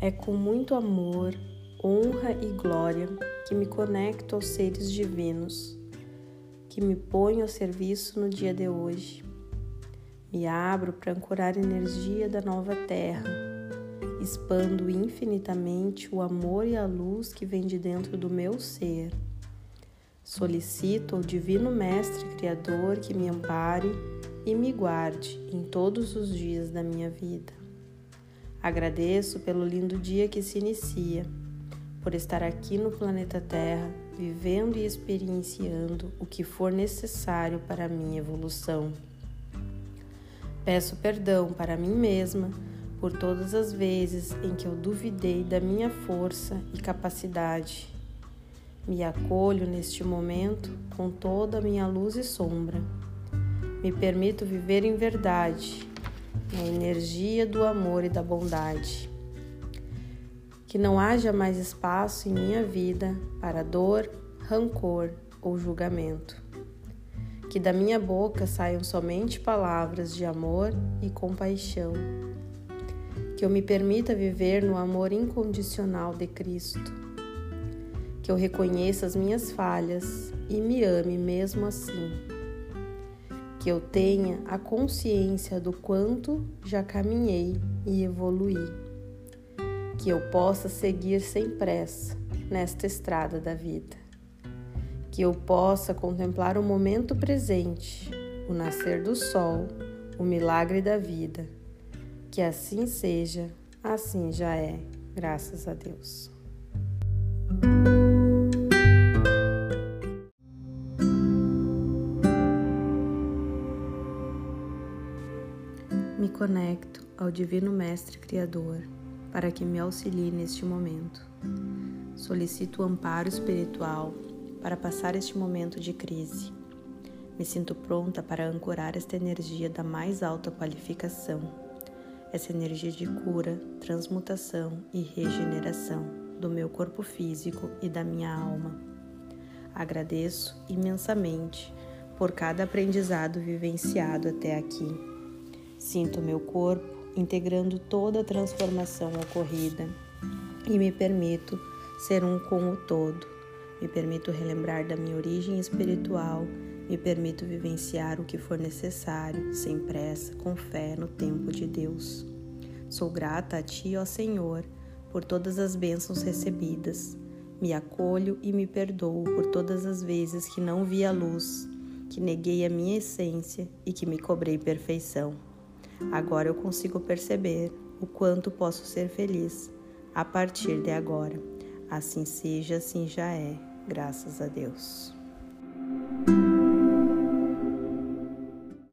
É com muito amor, honra e glória que me conecto aos seres divinos, que me ponho ao serviço no dia de hoje. Me abro para ancorar a energia da nova terra, expando infinitamente o amor e a luz que vem de dentro do meu ser. Solicito ao Divino Mestre Criador que me ampare e me guarde em todos os dias da minha vida. Agradeço pelo lindo dia que se inicia, por estar aqui no planeta Terra, vivendo e experienciando o que for necessário para a minha evolução. Peço perdão para mim mesma por todas as vezes em que eu duvidei da minha força e capacidade. Me acolho neste momento com toda a minha luz e sombra. Me permito viver em verdade na energia do amor e da bondade. Que não haja mais espaço em minha vida para dor, rancor ou julgamento. Que da minha boca saiam somente palavras de amor e compaixão. Que eu me permita viver no amor incondicional de Cristo. Que eu reconheça as minhas falhas e me ame mesmo assim que eu tenha a consciência do quanto já caminhei e evoluí, que eu possa seguir sem pressa nesta estrada da vida, que eu possa contemplar o momento presente, o nascer do sol, o milagre da vida. Que assim seja, assim já é, graças a Deus. Me conecto ao Divino Mestre Criador para que me auxilie neste momento. Solicito o amparo espiritual para passar este momento de crise. Me sinto pronta para ancorar esta energia da mais alta qualificação, essa energia de cura, transmutação e regeneração do meu corpo físico e da minha alma. Agradeço imensamente por cada aprendizado vivenciado até aqui Sinto meu corpo integrando toda a transformação ocorrida e me permito ser um com o todo. Me permito relembrar da minha origem espiritual, me permito vivenciar o que for necessário, sem pressa, com fé no tempo de Deus. Sou grata a Ti, ó Senhor, por todas as bênçãos recebidas. Me acolho e me perdoo por todas as vezes que não vi a luz, que neguei a minha essência e que me cobrei perfeição. Agora eu consigo perceber o quanto posso ser feliz a partir de agora. Assim seja, assim já é, graças a Deus.